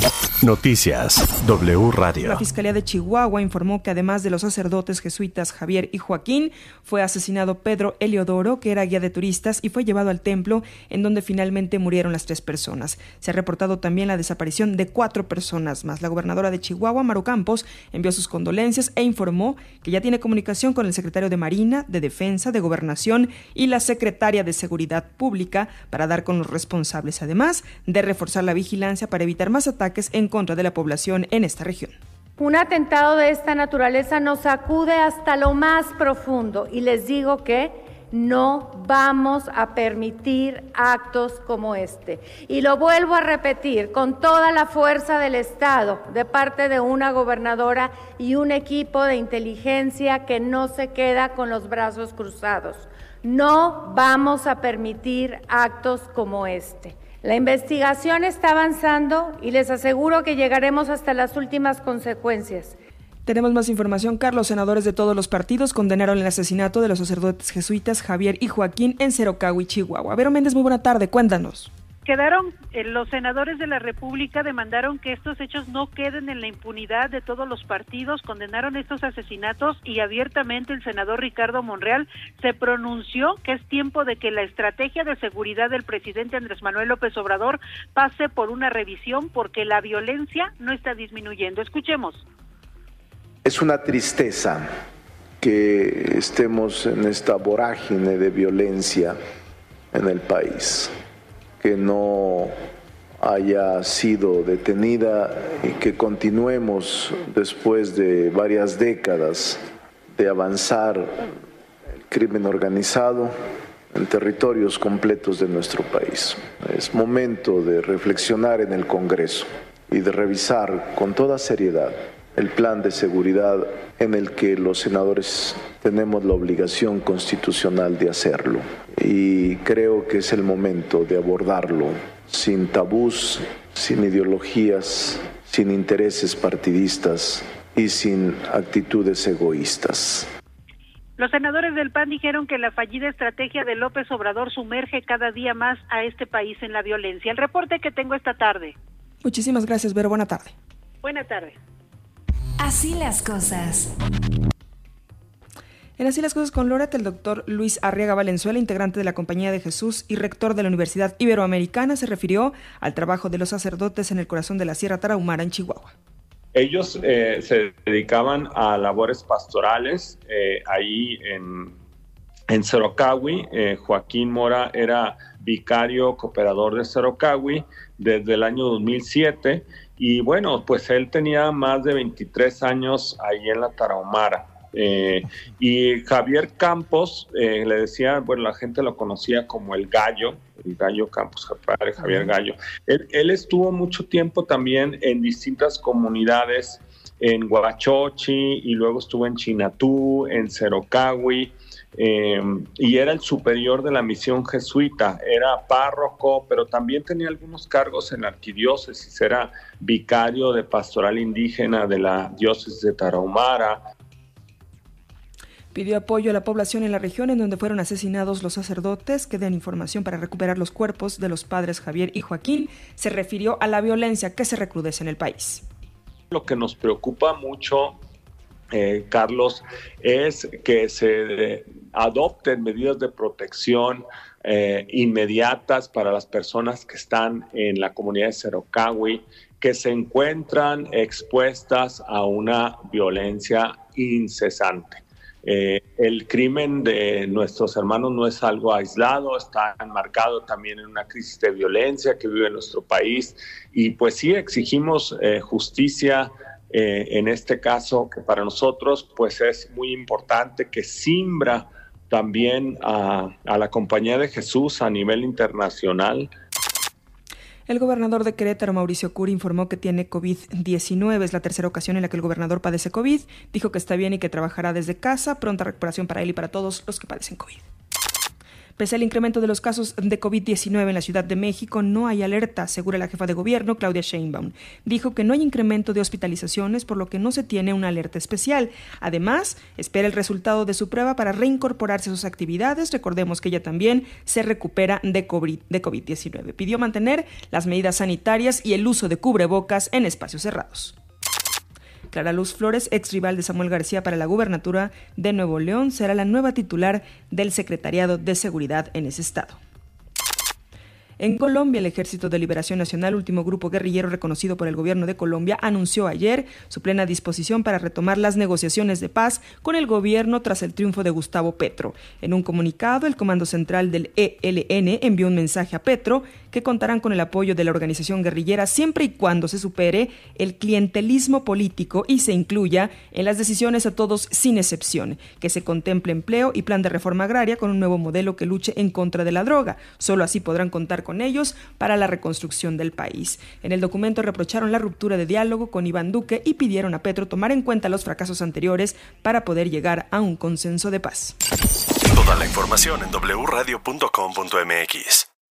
Thank you. Noticias W Radio. La Fiscalía de Chihuahua informó que además de los sacerdotes jesuitas Javier y Joaquín, fue asesinado Pedro Eliodoro, que era guía de turistas y fue llevado al templo en donde finalmente murieron las tres personas. Se ha reportado también la desaparición de cuatro personas más. La gobernadora de Chihuahua, Maru Campos, envió sus condolencias e informó que ya tiene comunicación con el secretario de Marina, de Defensa, de Gobernación y la secretaria de Seguridad Pública para dar con los responsables, además de reforzar la vigilancia para evitar más ataques en contra de la población en esta región. Un atentado de esta naturaleza nos sacude hasta lo más profundo y les digo que no vamos a permitir actos como este. Y lo vuelvo a repetir, con toda la fuerza del Estado, de parte de una gobernadora y un equipo de inteligencia que no se queda con los brazos cruzados. No vamos a permitir actos como este. La investigación está avanzando y les aseguro que llegaremos hasta las últimas consecuencias. Tenemos más información. Carlos, senadores de todos los partidos condenaron el asesinato de los sacerdotes jesuitas Javier y Joaquín en Cerocagui, Chihuahua. Vero Méndez, muy buena tarde. Cuéntanos quedaron, eh, los senadores de la República demandaron que estos hechos no queden en la impunidad de todos los partidos, condenaron estos asesinatos y abiertamente el senador Ricardo Monreal se pronunció que es tiempo de que la estrategia de seguridad del presidente Andrés Manuel López Obrador pase por una revisión porque la violencia no está disminuyendo. Escuchemos. Es una tristeza que estemos en esta vorágine de violencia en el país que no haya sido detenida y que continuemos después de varias décadas de avanzar el crimen organizado en territorios completos de nuestro país. Es momento de reflexionar en el Congreso y de revisar con toda seriedad el plan de seguridad en el que los senadores tenemos la obligación constitucional de hacerlo. Y creo que es el momento de abordarlo sin tabús, sin ideologías, sin intereses partidistas y sin actitudes egoístas. Los senadores del PAN dijeron que la fallida estrategia de López Obrador sumerge cada día más a este país en la violencia. El reporte que tengo esta tarde. Muchísimas gracias, Vero. Buena tarde. Buena tarde. Así las cosas. En Así las cosas con Loret, el doctor Luis Arriaga Valenzuela, integrante de la Compañía de Jesús y rector de la Universidad Iberoamericana, se refirió al trabajo de los sacerdotes en el corazón de la Sierra Tarahumara en Chihuahua. Ellos eh, se dedicaban a labores pastorales eh, ahí en, en Cerocawi. Eh, Joaquín Mora era vicario cooperador de Cerocawi desde el año 2007 y bueno, pues él tenía más de 23 años ahí en la Tarahumara. Eh, y Javier Campos, eh, le decía, bueno, la gente lo conocía como el gallo, el gallo Campos, padre Javier Gallo. Él, estuvo mucho tiempo también en distintas comunidades, en Guachochi, y luego estuvo en Chinatú, en Cerocawi, eh, y era el superior de la misión jesuita, era párroco, pero también tenía algunos cargos en la arquidiócesis, era vicario de pastoral indígena de la diócesis de Tarahumara, Pidió apoyo a la población en la región en donde fueron asesinados los sacerdotes que den información para recuperar los cuerpos de los padres Javier y Joaquín. Se refirió a la violencia que se recrudece en el país. Lo que nos preocupa mucho, eh, Carlos, es que se adopten medidas de protección eh, inmediatas para las personas que están en la comunidad de Cerocawi, que se encuentran expuestas a una violencia incesante. Eh, el crimen de nuestros hermanos no es algo aislado, está enmarcado también en una crisis de violencia que vive nuestro país. Y pues sí exigimos eh, justicia eh, en este caso que para nosotros pues es muy importante que simbra también a, a la Compañía de Jesús a nivel internacional el gobernador de Querétaro, Mauricio Curi, informó que tiene COVID-19. Es la tercera ocasión en la que el gobernador padece COVID. Dijo que está bien y que trabajará desde casa. Pronta recuperación para él y para todos los que padecen COVID. Pese al incremento de los casos de COVID-19 en la Ciudad de México, no hay alerta, asegura la jefa de gobierno, Claudia Sheinbaum. Dijo que no hay incremento de hospitalizaciones, por lo que no se tiene una alerta especial. Además, espera el resultado de su prueba para reincorporarse a sus actividades. Recordemos que ella también se recupera de COVID-19. Pidió mantener las medidas sanitarias y el uso de cubrebocas en espacios cerrados. Clara Luz Flores, ex rival de Samuel García para la gubernatura de Nuevo León, será la nueva titular del Secretariado de Seguridad en ese estado. En Colombia, el Ejército de Liberación Nacional, último grupo guerrillero reconocido por el gobierno de Colombia, anunció ayer su plena disposición para retomar las negociaciones de paz con el gobierno tras el triunfo de Gustavo Petro. En un comunicado, el Comando Central del ELN envió un mensaje a Petro que contarán con el apoyo de la organización guerrillera siempre y cuando se supere el clientelismo político y se incluya en las decisiones a todos sin excepción, que se contemple empleo y plan de reforma agraria con un nuevo modelo que luche en contra de la droga. Solo así podrán contar con con ellos para la reconstrucción del país. En el documento reprocharon la ruptura de diálogo con Iván Duque y pidieron a Petro tomar en cuenta los fracasos anteriores para poder llegar a un consenso de paz. Toda la información en wradio.com.mx.